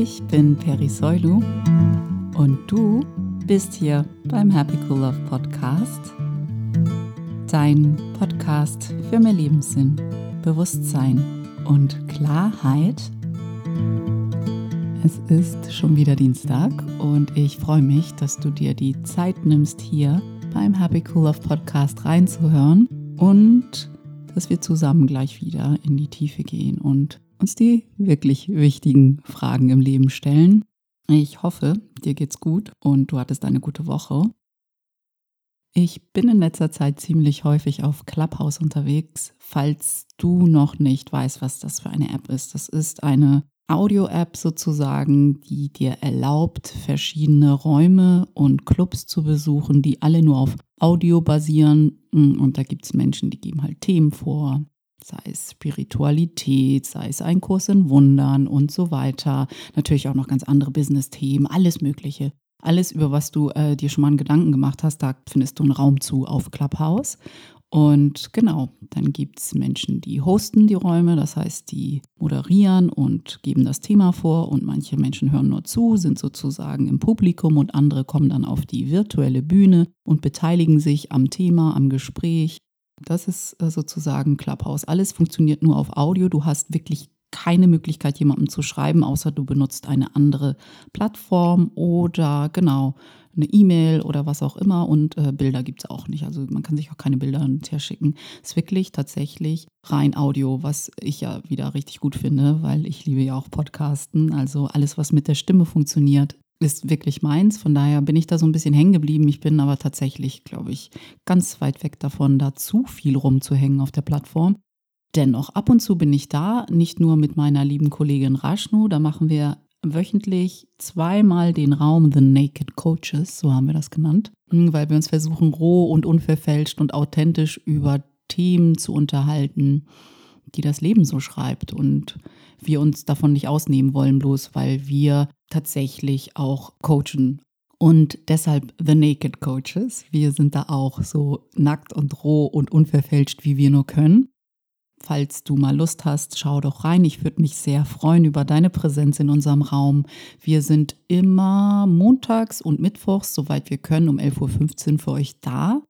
Ich bin Peri Soilu und du bist hier beim Happy Cool Love Podcast. Dein Podcast für mehr Lebenssinn, Bewusstsein und Klarheit. Es ist schon wieder Dienstag und ich freue mich, dass du dir die Zeit nimmst, hier beim Happy Cool Love Podcast reinzuhören und dass wir zusammen gleich wieder in die Tiefe gehen und uns die wirklich wichtigen Fragen im Leben stellen. Ich hoffe, dir geht's gut und du hattest eine gute Woche. Ich bin in letzter Zeit ziemlich häufig auf Clubhouse unterwegs. Falls du noch nicht weißt, was das für eine App ist, das ist eine Audio-App sozusagen, die dir erlaubt, verschiedene Räume und Clubs zu besuchen, die alle nur auf Audio basieren. Und da gibt es Menschen, die geben halt Themen vor, sei es Spiritualität, sei es ein Kurs in Wundern und so weiter. Natürlich auch noch ganz andere Business-Themen, alles Mögliche. Alles, über was du äh, dir schon mal einen Gedanken gemacht hast, da findest du einen Raum zu auf Clubhouse. Und genau, dann gibt es Menschen, die hosten die Räume, das heißt, die moderieren und geben das Thema vor und manche Menschen hören nur zu, sind sozusagen im Publikum und andere kommen dann auf die virtuelle Bühne und beteiligen sich am Thema, am Gespräch. Das ist äh, sozusagen Clubhouse. Alles funktioniert nur auf Audio. Du hast wirklich keine Möglichkeit, jemandem zu schreiben, außer du benutzt eine andere Plattform oder genau eine E-Mail oder was auch immer und äh, Bilder gibt es auch nicht. Also man kann sich auch keine Bilder hinterher schicken. Es ist wirklich tatsächlich rein Audio, was ich ja wieder richtig gut finde, weil ich liebe ja auch Podcasten. Also alles, was mit der Stimme funktioniert, ist wirklich meins. Von daher bin ich da so ein bisschen hängen geblieben. Ich bin aber tatsächlich, glaube ich, ganz weit weg davon, da zu viel rumzuhängen auf der Plattform. Dennoch, ab und zu bin ich da, nicht nur mit meiner lieben Kollegin Rashnu, da machen wir wöchentlich zweimal den Raum The Naked Coaches, so haben wir das genannt, hm, weil wir uns versuchen, roh und unverfälscht und authentisch über Themen zu unterhalten, die das Leben so schreibt und wir uns davon nicht ausnehmen wollen, bloß weil wir tatsächlich auch coachen. Und deshalb The Naked Coaches. Wir sind da auch so nackt und roh und unverfälscht, wie wir nur können. Falls du mal Lust hast, schau doch rein. Ich würde mich sehr freuen über deine Präsenz in unserem Raum. Wir sind immer montags und mittwochs, soweit wir können, um 11.15 Uhr für euch da.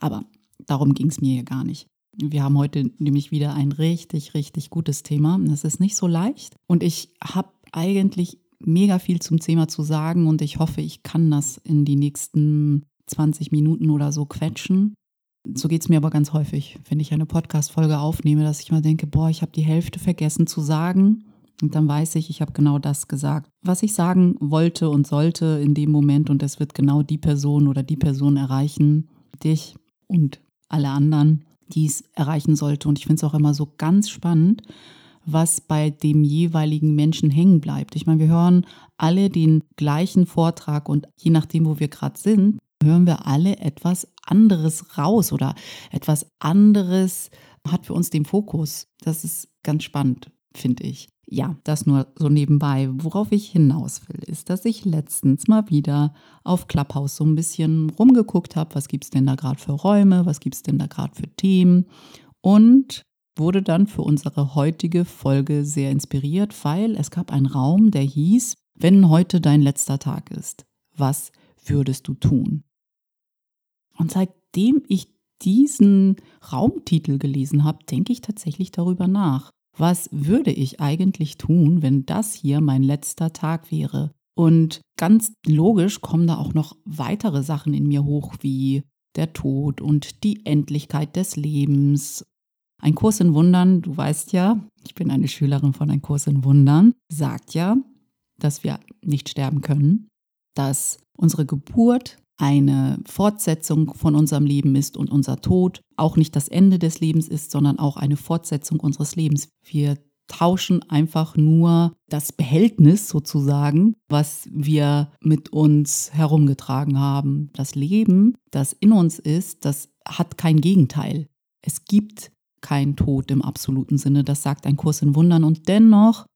Aber darum ging es mir hier gar nicht. Wir haben heute nämlich wieder ein richtig, richtig gutes Thema. Es ist nicht so leicht. Und ich habe eigentlich mega viel zum Thema zu sagen und ich hoffe, ich kann das in die nächsten 20 Minuten oder so quetschen. So geht es mir aber ganz häufig, wenn ich eine Podcast-Folge aufnehme, dass ich mal denke, boah, ich habe die Hälfte vergessen zu sagen. Und dann weiß ich, ich habe genau das gesagt, was ich sagen wollte und sollte in dem Moment. Und es wird genau die Person oder die Person erreichen, dich und alle anderen, die es erreichen sollte. Und ich finde es auch immer so ganz spannend, was bei dem jeweiligen Menschen hängen bleibt. Ich meine, wir hören alle den gleichen Vortrag und je nachdem, wo wir gerade sind, hören wir alle etwas anderes raus oder etwas anderes hat für uns den Fokus. Das ist ganz spannend, finde ich. Ja, das nur so nebenbei. Worauf ich hinaus will, ist, dass ich letztens mal wieder auf Clubhouse so ein bisschen rumgeguckt habe, was gibt es denn da gerade für Räume, was gibt es denn da gerade für Themen und wurde dann für unsere heutige Folge sehr inspiriert, weil es gab einen Raum, der hieß, wenn heute dein letzter Tag ist, was würdest du tun? Und seitdem ich diesen Raumtitel gelesen habe, denke ich tatsächlich darüber nach. Was würde ich eigentlich tun, wenn das hier mein letzter Tag wäre? Und ganz logisch kommen da auch noch weitere Sachen in mir hoch, wie der Tod und die Endlichkeit des Lebens. Ein Kurs in Wundern, du weißt ja, ich bin eine Schülerin von Ein Kurs in Wundern, sagt ja, dass wir nicht sterben können, dass unsere Geburt eine Fortsetzung von unserem Leben ist und unser Tod auch nicht das Ende des Lebens ist, sondern auch eine Fortsetzung unseres Lebens. Wir tauschen einfach nur das Behältnis sozusagen, was wir mit uns herumgetragen haben. Das Leben, das in uns ist, das hat kein Gegenteil. Es gibt kein Tod im absoluten Sinne, das sagt ein Kurs in Wundern und dennoch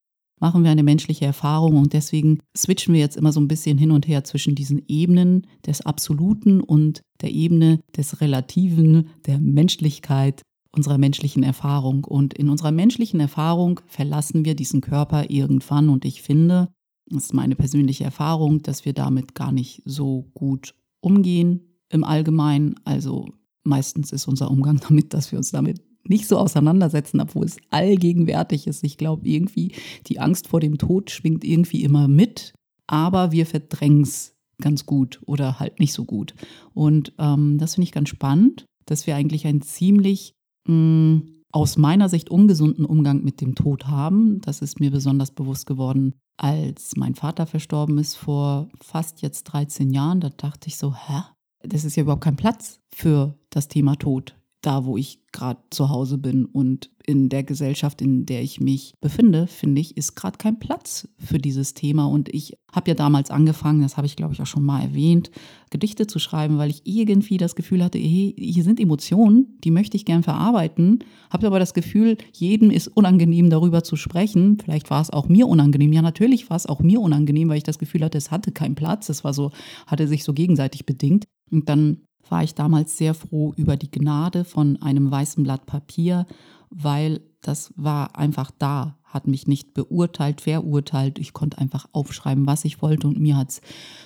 machen wir eine menschliche Erfahrung und deswegen switchen wir jetzt immer so ein bisschen hin und her zwischen diesen Ebenen des Absoluten und der Ebene des Relativen, der Menschlichkeit, unserer menschlichen Erfahrung. Und in unserer menschlichen Erfahrung verlassen wir diesen Körper irgendwann und ich finde, Das ist meine persönliche Erfahrung, dass wir damit gar nicht so gut umgehen im Allgemeinen. Also meistens ist unser Umgang damit, dass wir uns damit nicht so auseinandersetzen, obwohl es allgegenwärtig ist. Ich glaube, irgendwie die Angst vor dem Tod schwingt irgendwie immer mit, aber wir verdrängen es ganz gut oder halt nicht so gut. Und ähm, das finde ich ganz spannend, dass wir eigentlich einen ziemlich mh, mm, aus meiner Sicht ungesunden Umgang mit dem Tod haben. Das ist mir besonders bewusst geworden, als mein Vater verstorben ist vor fast jetzt 13 Jahren. Da dachte ich so, hä? Das ist ja überhaupt kein Platz für das Thema Tod da, wo ich gerade zu Hause bin und in der Gesellschaft, in der ich mich befinde, finde ich, ist gerade kein Platz für dieses Thema. Und ich habe ja damals angefangen, das habe ich glaube ich auch schon mal erwähnt, Gedichte zu schreiben, weil ich irgendwie das Gefühl hatte, hey, hier sind Emotionen, die möchte ich gern verarbeiten, habe aber das Gefühl, jedem ist unangenehm darüber zu sprechen. Vielleicht war es auch mir unangenehm. Ja, natürlich war es auch mir unangenehm, weil ich das Gefühl hatte, es hatte keinen Platz. Es war so, hatte sich so gegenseitig bedingt. Und dann war ich damals sehr froh über die Gnade von einem weißen Blatt Papier, weil das war einfach da, hat mich nicht beurteilt, verurteilt. Ich konnte einfach aufschreiben, was ich wollte und mir hat es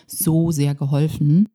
so sehr geholfen,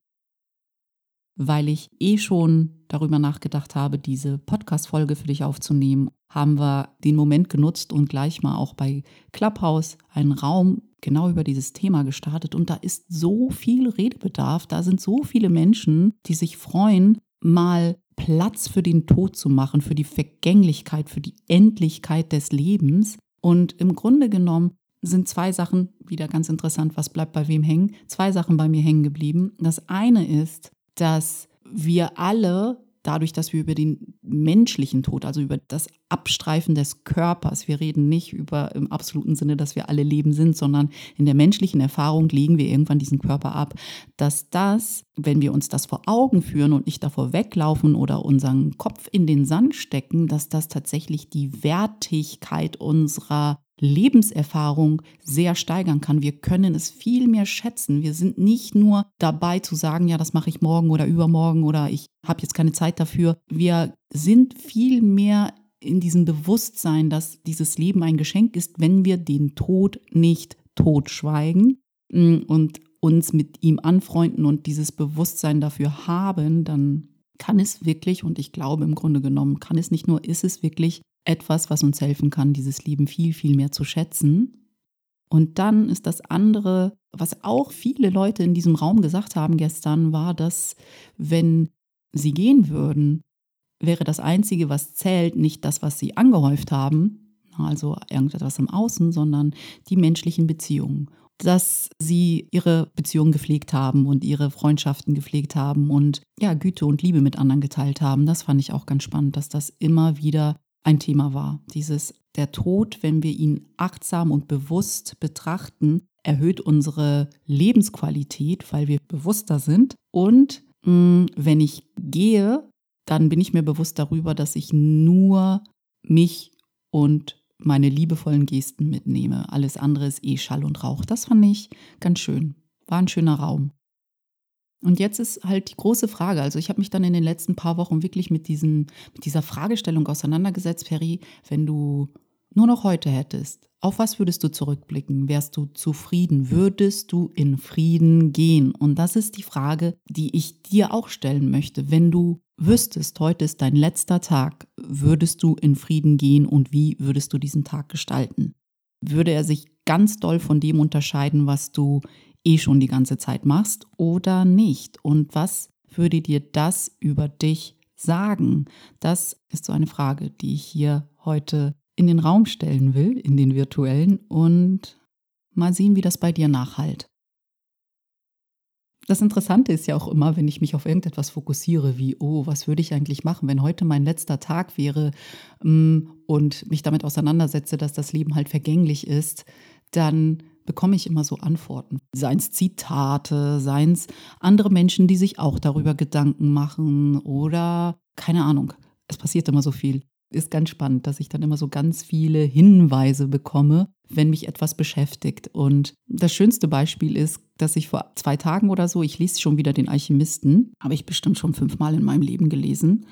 weil ich eh schon darüber nachgedacht habe, diese Podcast-Folge für dich aufzunehmen, haben wir den Moment genutzt und gleich mal auch bei Clubhouse einen Raum genau über dieses Thema gestartet und da ist so viel Redebedarf, da sind so viele Menschen, die sich freuen, mal Platz für den Tod zu machen, für die Vergänglichkeit, für die Endlichkeit des Lebens. Und im Grunde genommen sind zwei Sachen wieder ganz interessant, was bleibt bei wem hängen. Zwei Sachen bei mir hängen geblieben. Das eine ist, dass wir alle dadurch, dass wir über den menschlichen Tod, also über das Abstreifen des Körpers, wir reden nicht über im absoluten Sinne, dass wir alle Leben sind, sondern in der menschlichen Erfahrung legen wir irgendwann diesen Körper ab, dass das, wenn wir uns das vor Augen führen und nicht davor weglaufen oder unseren Kopf in den Sand stecken, dass das tatsächlich die Wertigkeit unserer Lebenserfahrung sehr steigern kann. Wir können es viel mehr schätzen. Wir sind nicht nur dabei zu sagen, ja, das mache ich morgen oder übermorgen oder ich habe jetzt keine Zeit dafür. Wir sind viel mehr in diesem Bewusstsein, dass dieses Leben ein Geschenk ist, wenn wir den Tod nicht totschweigen mm, und uns mit ihm anfreunden und dieses Bewusstsein dafür haben, dann kann es wirklich, und ich glaube im Grunde genommen, kann es nicht nur, ist es wirklich etwas, was uns helfen kann, dieses Leben viel, viel mehr zu schätzen. Und dann ist das andere, was auch viele Leute in diesem Raum gesagt haben gestern, war, dass wenn sie gehen würden, wäre das Einzige, was zählt, nicht das, was sie angehäuft haben, also irgendetwas im Außen, sondern die menschlichen Beziehungen. Dass sie ihre Beziehungen gepflegt haben und ihre Freundschaften gepflegt haben und ja, Güte und Liebe mit anderen geteilt haben. Das fand ich auch ganz spannend, dass das immer wieder ein Thema war. Dieses der Tod, wenn wir ihn achtsam und bewusst betrachten, erhöht unsere Lebensqualität, weil wir bewusster sind. Und mh, mm, wenn ich gehe, dann bin ich mir bewusst darüber, dass ich nur mich und meine liebevollen Gesten mitnehme. Alles andere ist eh Schall und Rauch. Das fand ich ganz schön. War ein schöner Raum. Und jetzt ist halt die große Frage, also ich habe mich dann in den letzten paar Wochen wirklich mit, diesem, mit dieser Fragestellung auseinandergesetzt, Ferry, wenn du nur noch heute hättest, auf was würdest du zurückblicken? Wärst du zufrieden? Würdest du in Frieden gehen? Und das ist die Frage, die ich dir auch stellen möchte. Wenn du wüsstest, heute ist dein letzter Tag, würdest du in Frieden gehen und wie würdest du diesen Tag gestalten? Würde er sich ganz doll von dem unterscheiden, was du eh schon die ganze Zeit machst oder nicht? Und was würde dir das über dich sagen? Das ist so eine Frage, die ich hier heute in den Raum stellen will, in den virtuellen und mal sehen, wie das bei dir nachhalt. Das Interessante ist ja auch immer, wenn ich mich auf irgendetwas fokussiere, wie, oh, was würde ich eigentlich machen, wenn heute mein letzter Tag wäre mm, und mich damit auseinandersetze, dass das Leben halt vergänglich ist, dann bekomme ich immer so Antworten. Seien es Zitate, seien es andere Menschen, die sich auch darüber Gedanken machen oder keine Ahnung. Es passiert immer so viel. Ist ganz spannend, dass ich dann immer so ganz viele Hinweise bekomme, wenn mich etwas beschäftigt. Und das schönste Beispiel ist, dass ich vor zwei Tagen oder so, ich lese schon wieder den Alchemisten, habe ich bestimmt schon fünfmal in meinem Leben gelesen.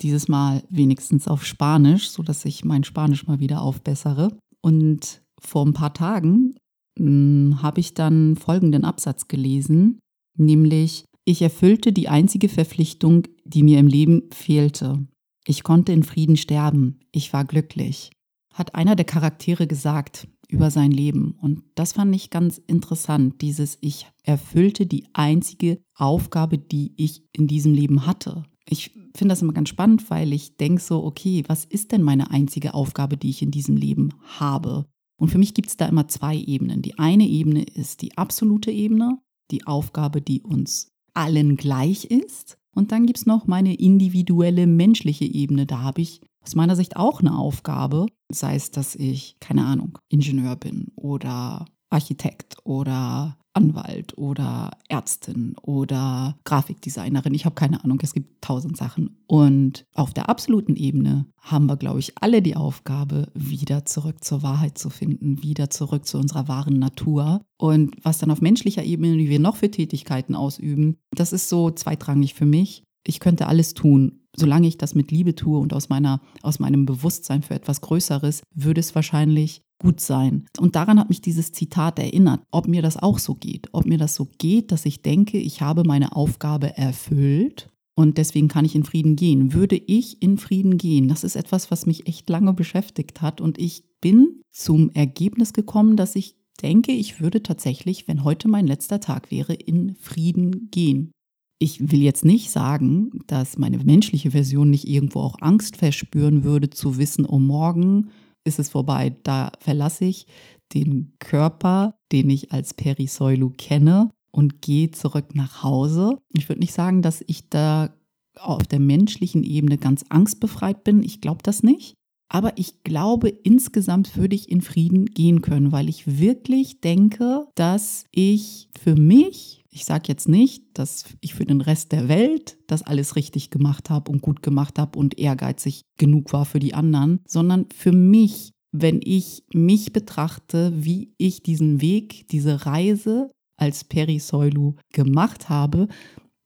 Dieses Mal wenigstens auf Spanisch, sodass ich mein Spanisch mal wieder aufbessere. Und vor ein paar Tagen hm, habe ich dann folgenden Absatz gelesen, nämlich ich erfüllte die einzige Verpflichtung, die mir im Leben fehlte. Ich konnte in Frieden sterben. Ich war glücklich. Hat einer der Charaktere gesagt über sein Leben. Und das fand ich ganz interessant. Dieses Ich erfüllte die einzige Aufgabe, die ich in diesem Leben hatte. Ich finde das immer ganz spannend, weil ich denke so, okay, was ist denn meine einzige Aufgabe, die ich in diesem Leben habe? Und für mich gibt es da immer zwei Ebenen. Die eine Ebene ist die absolute Ebene, die Aufgabe, die uns allen gleich ist. Und dann gibt es noch meine individuelle menschliche Ebene. Da habe ich aus meiner Sicht auch eine Aufgabe, sei es, dass ich, keine Ahnung, Ingenieur bin oder Architekt oder Anwalt oder Ärztin oder Grafikdesignerin. Ich habe keine Ahnung, es gibt tausend Sachen. Und auf der absoluten Ebene haben wir, glaube ich, alle die Aufgabe, wieder zurück zur Wahrheit zu finden, wieder zurück zu unserer wahren Natur. Und was dann auf menschlicher Ebene, wie wir noch für Tätigkeiten ausüben, das ist so zweitrangig für mich. Ich könnte alles tun, solange ich das mit Liebe tue und aus, meiner, aus meinem Bewusstsein für etwas Größeres, würde es wahrscheinlich gut sein. Und daran hat mich dieses Zitat erinnert, ob mir das auch so geht. Ob mir das so geht, dass ich denke, ich habe meine Aufgabe erfüllt und deswegen kann ich in Frieden gehen. Würde ich in Frieden gehen? Das ist etwas, was mich echt lange beschäftigt hat. Und ich bin zum Ergebnis gekommen, dass ich denke, ich würde tatsächlich, wenn heute mein letzter Tag wäre, in Frieden gehen. Ich will jetzt nicht sagen, dass meine menschliche Version nicht irgendwo auch Angst verspüren würde, zu wissen, oh morgen ist es vorbei. Da verlasse ich den Körper, den ich als Perisäulu kenne und gehe zurück nach Hause. Ich würde nicht sagen, dass ich da auf der menschlichen Ebene ganz angstbefreit bin. Ich glaube das nicht. Aber ich glaube, insgesamt würde ich in Frieden gehen können, weil ich wirklich denke, dass ich für mich ich sage jetzt nicht, dass ich für den Rest der Welt das alles richtig gemacht habe und gut gemacht habe und ehrgeizig genug war für die anderen, sondern für mich, wenn ich mich betrachte, wie ich diesen Weg, diese Reise als Perisäulu gemacht habe,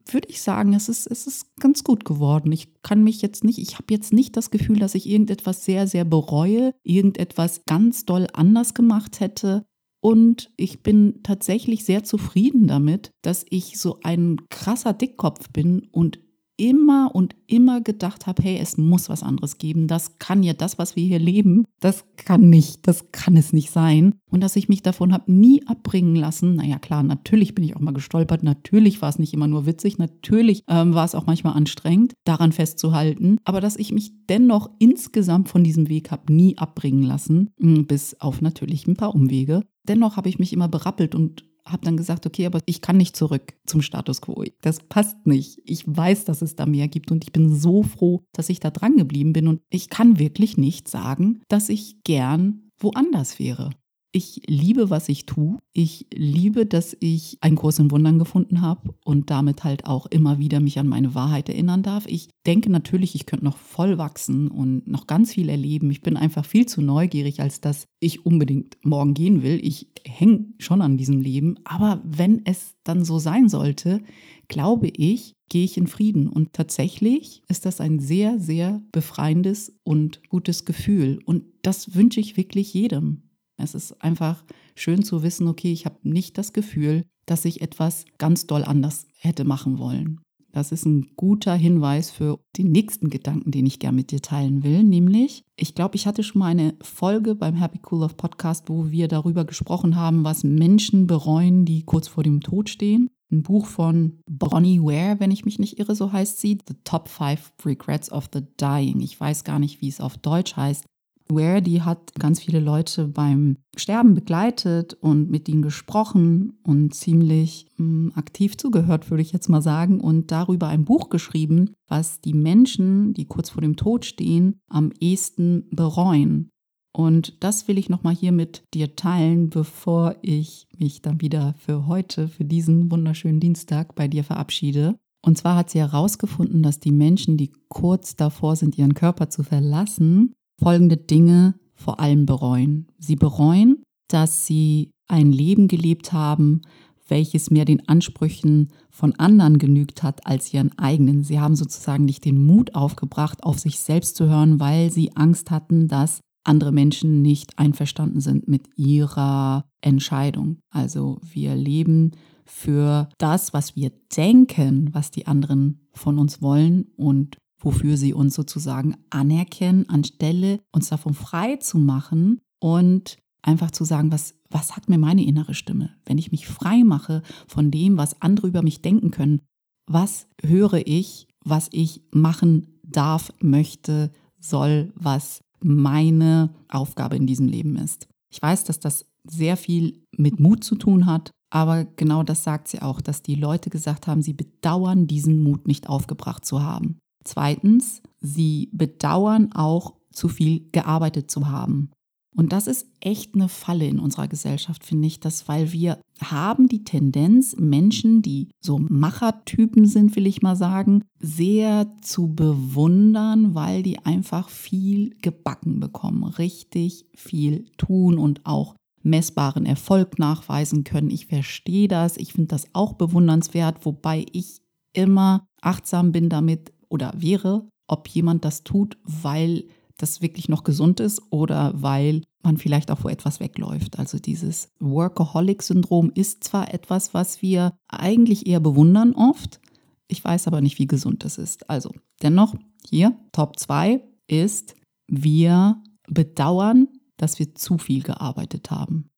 würde ich sagen, es ist, es ist ganz gut geworden. Ich kann mich jetzt nicht, ich habe jetzt nicht das Gefühl, dass ich irgendetwas sehr, sehr bereue, irgendetwas ganz doll anders gemacht hätte. Und ich bin tatsächlich sehr zufrieden damit, dass ich so ein krasser Dickkopf bin und immer und immer gedacht habe, hey, es muss was anderes geben. Das kann ja das, was wir hier leben, das kann nicht, das kann es nicht sein. Und dass ich mich davon habe nie abbringen lassen. Naja, klar, natürlich bin ich auch mal gestolpert. Natürlich war es nicht immer nur witzig. Natürlich ähm, war es auch manchmal anstrengend, daran festzuhalten. Aber dass ich mich dennoch insgesamt von diesem Weg habe nie abbringen lassen, hm, bis auf natürlich ein paar Umwege. Dennoch habe ich mich immer berappelt und habe dann gesagt, okay, aber ich kann nicht zurück zum Status quo. Das passt nicht. Ich weiß, dass es da mehr gibt und ich bin so froh, dass ich da dran geblieben bin und ich kann wirklich nicht sagen, dass ich gern woanders wäre. Ich liebe, was ich tue. Ich liebe, dass ich einen Kurs in Wundern gefunden habe und damit halt auch immer wieder mich an meine Wahrheit erinnern darf. Ich denke natürlich, ich könnte noch voll wachsen und noch ganz viel erleben. Ich bin einfach viel zu neugierig, als dass ich unbedingt morgen gehen will. Ich hänge schon an diesem Leben. Aber wenn es dann so sein sollte, glaube ich, gehe ich in Frieden. Und tatsächlich ist das ein sehr, sehr befreiendes und gutes Gefühl. Und das wünsche ich wirklich jedem. Es ist einfach schön zu wissen, okay, ich habe nicht das Gefühl, dass ich etwas ganz doll anders hätte machen wollen. Das ist ein guter Hinweis für den nächsten Gedanken, den ich gerne mit dir teilen will, nämlich, ich glaube, ich hatte schon mal eine Folge beim Happy Cool Love Podcast, wo wir darüber gesprochen haben, was Menschen bereuen, die kurz vor dem Tod stehen. Ein Buch von Bonnie Ware, wenn ich mich nicht irre, so heißt sie, The Top Five Regrets of the Dying. Ich weiß gar nicht, wie es auf Deutsch heißt. Ware, die hat ganz viele Leute beim Sterben begleitet und mit ihnen gesprochen und ziemlich mh, hm, aktiv zugehört, würde ich jetzt mal sagen, und darüber ein Buch geschrieben, was die Menschen, die kurz vor dem Tod stehen, am ehesten bereuen. Und das will ich nochmal hier mit dir teilen, bevor ich mich dann wieder für heute, für diesen wunderschönen Dienstag bei dir verabschiede. Und zwar hat sie herausgefunden, dass die Menschen, die kurz davor sind, ihren Körper zu verlassen, folgende Dinge vor allem bereuen. Sie bereuen, dass sie ein Leben gelebt haben, welches mehr den Ansprüchen von anderen genügt hat als ihren eigenen. Sie haben sozusagen nicht den Mut aufgebracht, auf sich selbst zu hören, weil sie Angst hatten, dass andere Menschen nicht einverstanden sind mit ihrer Entscheidung. Also wir leben für das, was wir denken, was die anderen von uns wollen und wofür sie uns sozusagen anerkennen, anstelle uns davon frei zu machen und einfach zu sagen, was, was sagt mir meine innere Stimme? Wenn ich mich frei mache von dem, was andere über mich denken können, was höre ich, was ich machen darf, möchte, soll, was meine Aufgabe in diesem Leben ist. Ich weiß, dass das sehr viel mit Mut zu tun hat, aber genau das sagt sie auch, dass die Leute gesagt haben, sie bedauern diesen Mut nicht aufgebracht zu haben. Zweitens, sie bedauern auch zu viel gearbeitet zu haben. Und das ist echt eine Falle in unserer Gesellschaft, finde ich, dass weil wir haben die Tendenz, Menschen, die so Machertypen sind, will ich mal sagen, sehr zu bewundern, weil die einfach viel gebacken bekommen, richtig viel tun und auch messbaren Erfolg nachweisen können. Ich verstehe das, ich finde das auch bewundernswert, wobei ich immer achtsam bin damit oder wäre, ob jemand das tut, weil das wirklich noch gesund ist oder weil man vielleicht auch vor etwas wegläuft. Also dieses Workaholic-Syndrom ist zwar etwas, was wir eigentlich eher bewundern oft, ich weiß aber nicht, wie gesund es ist. Also dennoch hier, Top 2 ist, wir bedauern, dass wir zu viel gearbeitet haben.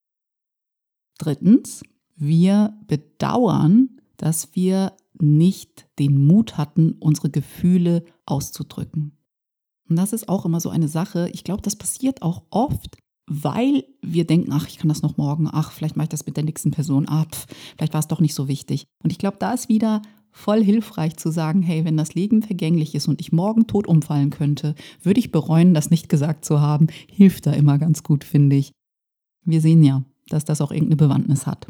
Drittens, wir bedauern, dass wir nicht den Mut hatten, unsere Gefühle auszudrücken. Und das ist auch immer so eine Sache. Ich glaube, das passiert auch oft, weil wir denken, ach, ich kann das noch morgen, ach, vielleicht mache ich das mit der nächsten Person ab, ah, vielleicht war es doch nicht so wichtig. Und ich glaube, da ist wieder voll hilfreich zu sagen, hey, wenn das Leben vergänglich ist und ich morgen tot umfallen könnte, würde ich bereuen, das nicht gesagt zu haben. Hilft da immer ganz gut, finde ich. Wir sehen ja, dass das auch irgendeine Bewandtnis hat.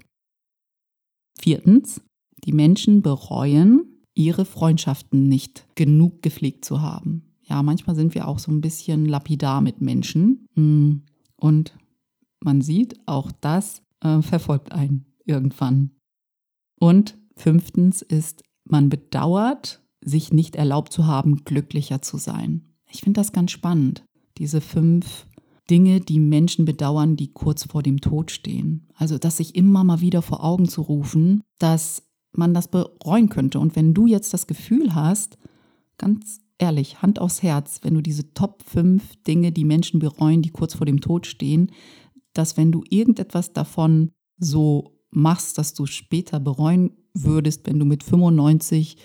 Viertens, die Menschen bereuen, ihre Freundschaften nicht genug gepflegt zu haben ja, manchmal sind wir auch so ein bisschen lapidar mit Menschen. Mm, und man sieht, auch das äh, verfolgt einen irgendwann. Und fünftens ist, man bedauert, sich nicht erlaubt zu haben, glücklicher zu sein. Ich finde das ganz spannend, diese fünf Dinge, die Menschen bedauern, die kurz vor dem Tod stehen. Also, dass sich immer mal wieder vor Augen zu rufen, dass man das bereuen könnte. Und wenn du jetzt das Gefühl hast, ganz ehrlich, Hand aufs Herz, wenn du diese Top 5 Dinge, die Menschen bereuen, die kurz vor dem Tod stehen, dass wenn du irgendetwas davon so machst, dass du später bereuen würdest, wenn du mit 95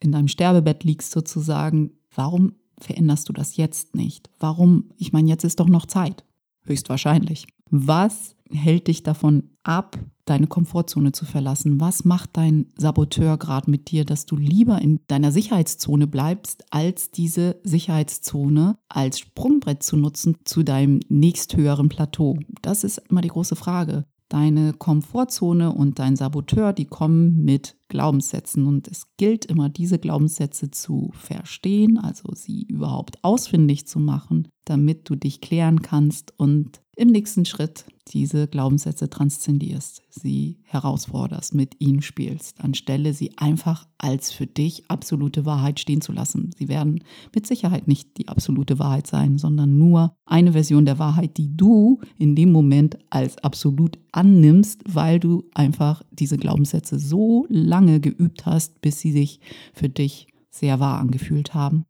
in deinem Sterbebett liegst sozusagen, warum veränderst du das jetzt nicht? Warum? Ich meine, jetzt ist doch noch Zeit. Höchstwahrscheinlich. Was hält dich davon ab, deine Komfortzone zu verlassen? Was macht dein Saboteur gerade mit dir, dass du lieber in deiner Sicherheitszone bleibst, als diese Sicherheitszone als Sprungbrett zu nutzen zu deinem nächsthöheren Plateau? Das ist immer die große Frage. Deine Komfortzone und dein Saboteur, die kommen mit Glaubenssätzen und es gilt immer, diese Glaubenssätze zu verstehen, also sie überhaupt ausfindig zu machen, damit du dich klären kannst und im nächsten Schritt diese Glaubenssätze transzendierst, sie herausforderst, mit ihnen spielst, anstelle sie einfach als für dich absolute Wahrheit stehen zu lassen. Sie werden mit Sicherheit nicht die absolute Wahrheit sein, sondern nur eine Version der Wahrheit, die du in dem Moment als absolut annimmst, weil du einfach diese Glaubenssätze so lange geübt hast, bis sie sich für dich sehr wahr angefühlt haben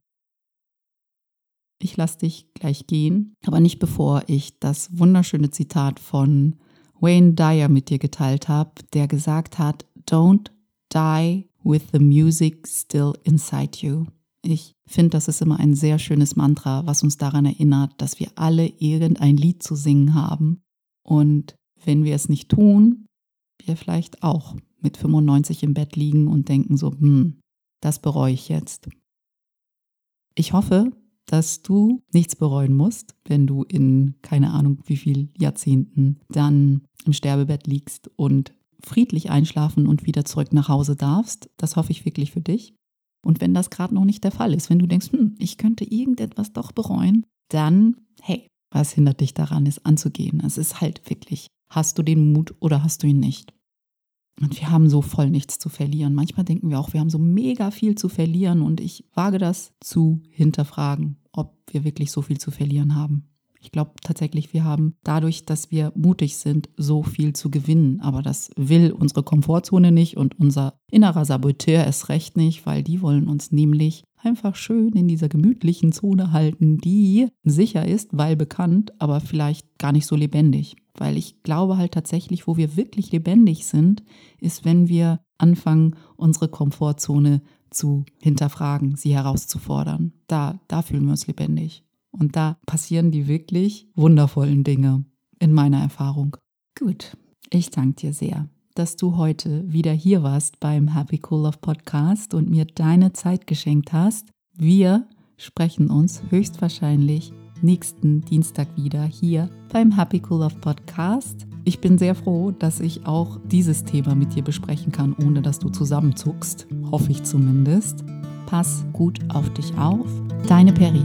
ich lasse dich gleich gehen, aber nicht bevor ich das wunderschöne Zitat von Wayne Dyer mit dir geteilt habe, der gesagt hat, Don't die with the music still inside you. Ich finde, das ist immer ein sehr schönes Mantra, was uns daran erinnert, dass wir alle irgendein Lied zu singen haben. Und wenn wir es nicht tun, wir vielleicht auch mit 95 im Bett liegen und denken so, hm, das bereue ich jetzt. Ich hoffe, dass du nichts bereuen musst, wenn du in keine Ahnung wie viel Jahrzehnten dann im Sterbebett liegst und friedlich einschlafen und wieder zurück nach Hause darfst. Das hoffe ich wirklich für dich. Und wenn das gerade noch nicht der Fall ist, wenn du denkst, hm, ich könnte irgendetwas doch bereuen, dann, hey, was hindert dich daran, es anzugehen? Es ist halt wirklich, hast du den Mut oder hast du ihn nicht? Und wir haben so voll nichts zu verlieren. Manchmal denken wir auch, wir haben so mega viel zu verlieren und ich wage das zu hinterfragen, ob wir wirklich so viel zu verlieren haben. Ich glaube tatsächlich, wir haben dadurch, dass wir mutig sind, so viel zu gewinnen. Aber das will unsere Komfortzone nicht und unser innerer Saboteur es recht nicht, weil die wollen uns nämlich einfach schön in dieser gemütlichen Zone halten, die sicher ist, weil bekannt, aber vielleicht gar nicht so lebendig. Weil ich glaube halt tatsächlich, wo wir wirklich lebendig sind, ist, wenn wir anfangen, unsere Komfortzone zu hinterfragen, sie herauszufordern. Da, da fühlen wir uns lebendig. Und da passieren die wirklich wundervollen Dinge in meiner Erfahrung. Gut, ich danke dir sehr, dass du heute wieder hier warst beim Happy Cool Love Podcast und mir deine Zeit geschenkt hast. Wir sprechen uns höchstwahrscheinlich nächsten Dienstag wieder hier beim Happy Cool Love Podcast. Ich bin sehr froh, dass ich auch dieses Thema mit dir besprechen kann, ohne dass du zusammenzuckst. Hoffe ich zumindest. Pass gut auf dich auf. Deine Peri.